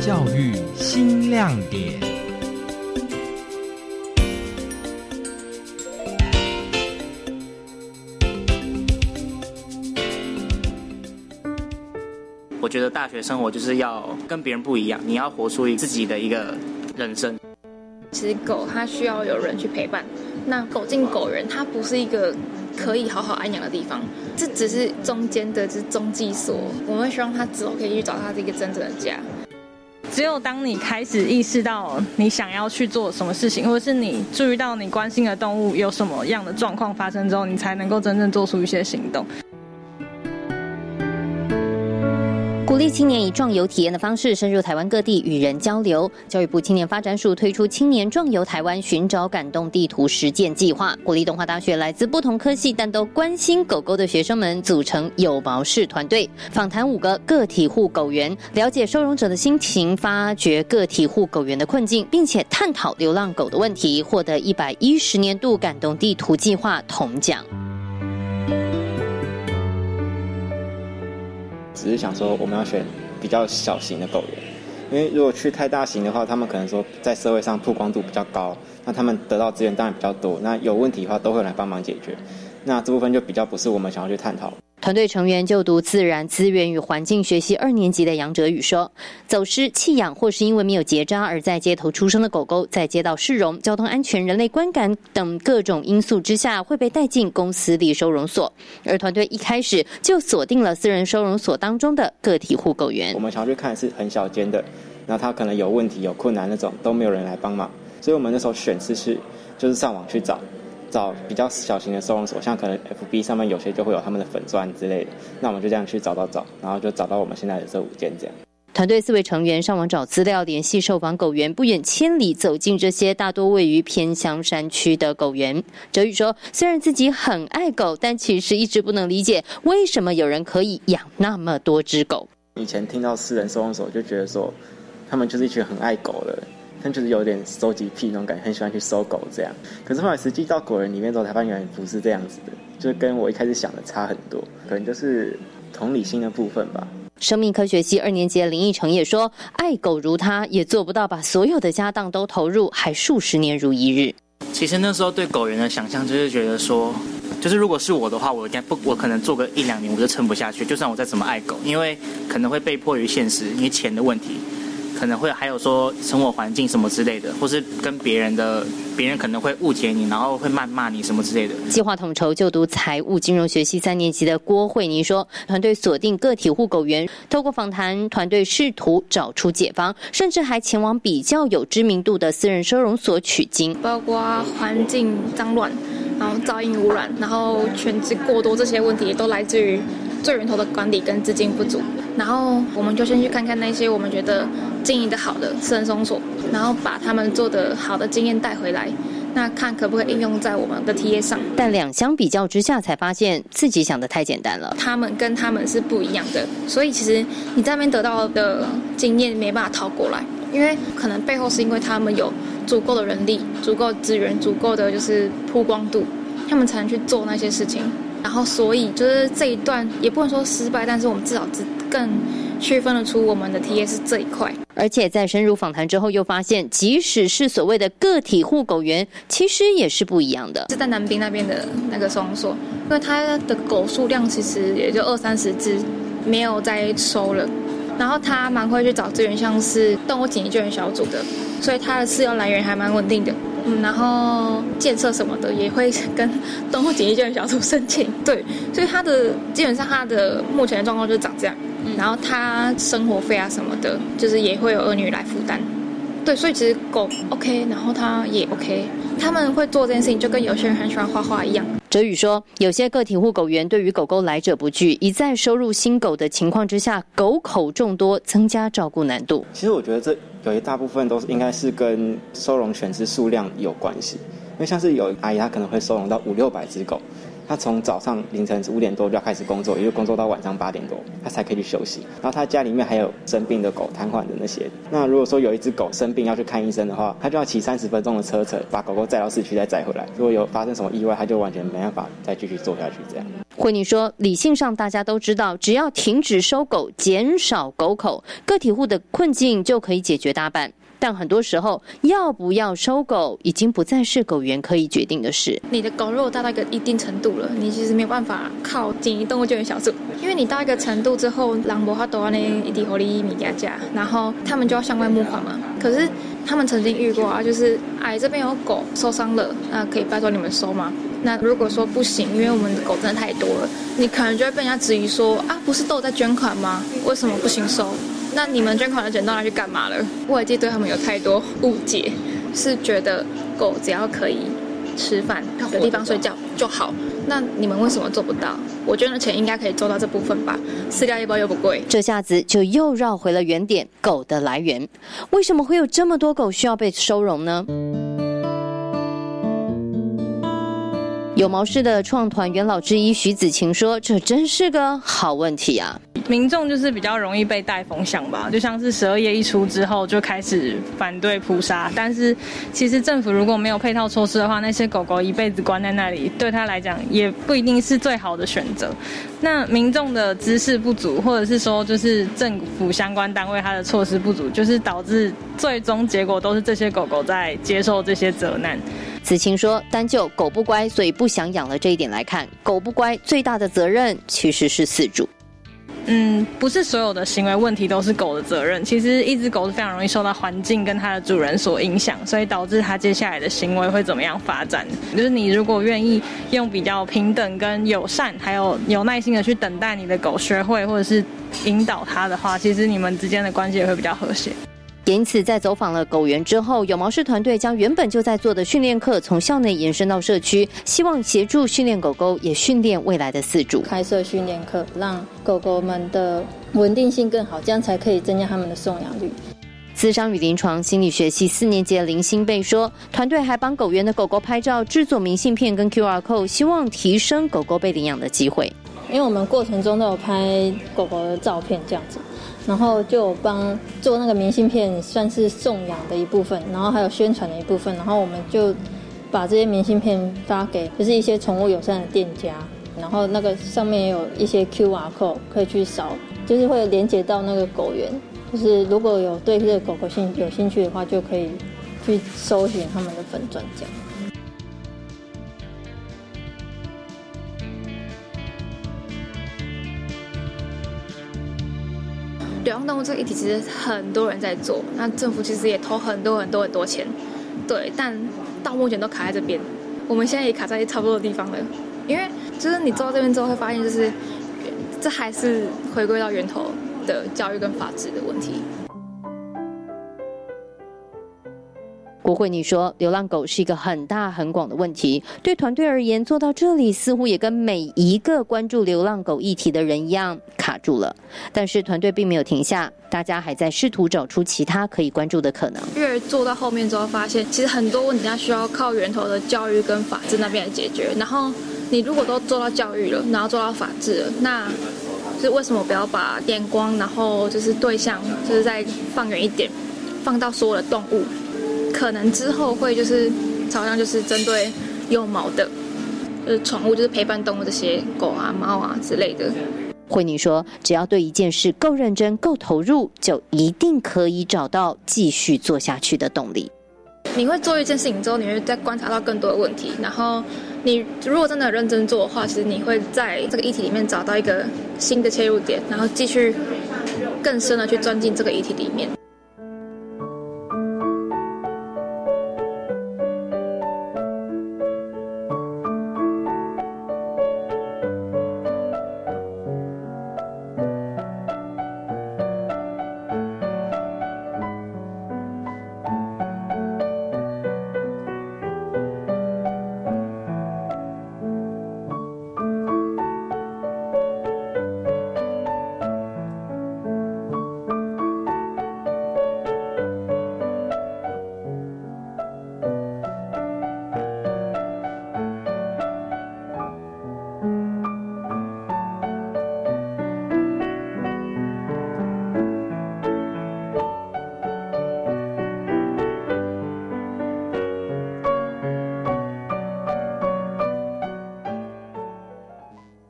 教育新亮点。我觉得大学生活就是要跟别人不一样，你要活出自己的一个人生。其实狗它需要有人去陪伴，那狗进狗人，它不是一个可以好好安养的地方，这只是中间的，是中继所。我们希望它之后可以去找它的一个真正的家。只有当你开始意识到你想要去做什么事情，或者是你注意到你关心的动物有什么样的状况发生之后，你才能够真正做出一些行动。鼓励青年以壮游体验的方式深入台湾各地与人交流。教育部青年发展署推出青年壮游台湾寻找感动地图实践计划，鼓励东华大学来自不同科系但都关心狗狗的学生们组成有毛式团队，访谈五个个体户狗员，了解收容者的心情，发掘个体户狗员的困境，并且探讨流浪狗的问题，获得一百一十年度感动地图计划铜奖。只是想说，我们要选比较小型的狗园，因为如果去太大型的话，他们可能说在社会上曝光度比较高，那他们得到资源当然比较多，那有问题的话都会来帮忙解决，那这部分就比较不是我们想要去探讨。团队成员就读自然资源与环境学系二年级的杨哲宇说：“走失、弃养或是因为没有结扎而在街头出生的狗狗，在街道市容、交通安全、人类观感等各种因素之下，会被带进公司立收容所。而团队一开始就锁定了私人收容所当中的个体户狗员。我们常去看是很小间的，那它可能有问题、有困难那种，都没有人来帮忙，所以我们那时候选是是就是上网去找。”找比较小型的收容所，像可能 FB 上面有些就会有他们的粉钻之类的，那我们就这样去找找找，然后就找到我们现在的这五间这样。团队四位成员上网找资料，联系受访狗园，不远千里走进这些大多位于偏乡山区的狗园。哲宇说：“虽然自己很爱狗，但其实一直不能理解为什么有人可以养那么多只狗。以前听到私人收容所，就觉得说他们就是一群很爱狗的。”他就是有点收集癖那种感觉，很喜欢去搜狗这样。可是后来实际到果园里面之后，才发现不是这样子的，就是跟我一开始想的差很多。可能就是同理心的部分吧。生命科学系二年级的林奕成也说：“爱狗如他，也做不到把所有的家当都投入，还数十年如一日。”其实那时候对狗园的想象，就是觉得说，就是如果是我的话，我应该不，我可能做个一两年我就撑不下去。就算我再怎么爱狗，因为可能会被迫于现实，因为钱的问题。可能会还有说生活环境什么之类的，或是跟别人的别人可能会误解你，然后会谩骂你什么之类的。计划统筹就读财务金融学系三年级的郭慧妮说，团队锁定个体户狗员，透过访谈，团队试图找出解方，甚至还前往比较有知名度的私人收容所取经，包括环境脏乱，然后噪音污染，然后犬只过多这些问题，都来自于最源头的管理跟资金不足。然后我们就先去看看那些我们觉得经营的好的私人收容所，然后把他们做的好的经验带回来，那看可不可以应用在我们的 T A 上。但两相比较之下，才发现自己想的太简单了。他们跟他们是不一样的，所以其实你在那边得到的经验没办法套过来，因为可能背后是因为他们有足够的人力、足够资源、足够的就是曝光度，他们才能去做那些事情。然后，所以就是这一段也不能说失败，但是我们至少只更区分得出我们的 T A 是这一块。而且在深入访谈之后，又发现即使是所谓的个体户狗园，其实也是不一样的。是在南滨那边的那个收容所，因为它的狗数量其实也就二三十只，没有再收了。然后他蛮会去找资源，像是动物紧急救援小组的，所以他的饲料来源还蛮稳定的。嗯，然后建设什么的也会跟动物紧急救援小组申请，对，所以他的基本上他的目前的状况就是长这样，然后他生活费啊什么的，就是也会有儿女来负担，对，所以其实狗 OK，然后他也 OK，他们会做这件事情，就跟有些人很喜欢画画一样。哲宇说，有些个体户狗员对于狗狗来者不拒，一再收入新狗的情况之下，狗口众多，增加照顾难度。其实我觉得这。有一大部分都是应该是跟收容犬只数量有关系，因为像是有阿姨她可能会收容到五六百只狗，他从早上凌晨五点多就要开始工作，也就工作到晚上八点多，他才可以去休息。然后他家里面还有生病的狗、瘫痪的那些。那如果说有一只狗生病要去看医生的话，他就要骑三十分钟的车程把狗狗载到市区再载回来。如果有发生什么意外，他就完全没办法再继续做下去。这样，惠妮说，理性上大家都知道，只要停止收狗，减少狗口，个体户的困境就可以解决大半。但很多时候，要不要收狗，已经不再是狗园可以决定的事。你的狗肉达到一个一定程度了，你其实没有办法靠紧急动物救援小组，因为你到一个程度之后，狼博它都要那一滴火力米加加，然后他们就要向外募款嘛。可是他们曾经遇过啊，就是哎这边有狗受伤了，那可以拜托你们收吗？那如果说不行，因为我们的狗真的太多了，你可能就会被人家质疑说啊，不是都有在捐款吗？为什么不行收？那你们捐款的钱到底去干嘛了？外界对他们有太多误解，是觉得狗只要可以吃饭、有地方睡觉就好。那你们为什么做不到？我捐的钱应该可以做到这部分吧？饲料一包又不贵，这下子就又绕回了原点：狗的来源。为什么会有这么多狗需要被收容呢？有毛氏的创团元老之一徐子晴说：“这真是个好问题啊！民众就是比较容易被带风向吧，就像是十二夜一出之后就开始反对扑杀，但是其实政府如果没有配套措施的话，那些狗狗一辈子关在那里，对他来讲也不一定是最好的选择。那民众的知识不足，或者是说就是政府相关单位它的措施不足，就是导致最终结果都是这些狗狗在接受这些责难。”子晴说：“单就狗不乖，所以不想养了这一点来看，狗不乖最大的责任其实是饲主。嗯，不是所有的行为问题都是狗的责任。其实一只狗是非常容易受到环境跟它的主人所影响，所以导致它接下来的行为会怎么样发展。就是你如果愿意用比较平等、跟友善，还有有耐心的去等待你的狗学会或者是引导它的话，其实你们之间的关系也会比较和谐。”因此，在走访了狗园之后，有毛氏团队将原本就在做的训练课从校内延伸到社区，希望协助训练狗狗，也训练未来的饲主。开设训练课，让狗狗们的稳定性更好，这样才可以增加他们的送养率。资商与临床心理学系四年级的林新贝说，团队还帮狗园的狗狗拍照、制作明信片跟 QR code，希望提升狗狗被领养的机会。因为我们过程中都有拍狗狗的照片，这样子。然后就帮做那个明信片，算是送养的一部分，然后还有宣传的一部分。然后我们就把这些明信片发给，就是一些宠物友善的店家。然后那个上面也有一些 QR code 可以去扫，就是会连接到那个狗园。就是如果有对这个狗狗兴有兴趣的话，就可以去搜寻他们的粉钻这样。流浪动物这个议题其实很多人在做，那政府其实也投很多很多很多钱，对，但到目前都卡在这边。我们现在也卡在差不多的地方了，因为就是你做到这边之后会发现，就是这还是回归到源头的教育跟法治的问题。国慧你说：“流浪狗是一个很大很广的问题，对团队而言，做到这里似乎也跟每一个关注流浪狗议题的人一样卡住了。但是团队并没有停下，大家还在试图找出其他可以关注的可能。越做到后面之后，发现其实很多问题它需要靠源头的教育跟法治那边来解决。然后你如果都做到教育了，然后做到法治了，那是为什么不要把眼光，然后就是对象，就是再放远一点，放到所有的动物？”可能之后会就是朝向就是针对有毛的，就是宠物，就是陪伴动物这些狗啊、猫啊之类的。慧妮说：“只要对一件事够认真、够投入，就一定可以找到继续做下去的动力。”你会做一件事情之后，你会再观察到更多的问题。然后你如果真的认真做的话，其实你会在这个议题里面找到一个新的切入点，然后继续更深的去钻进这个议题里面。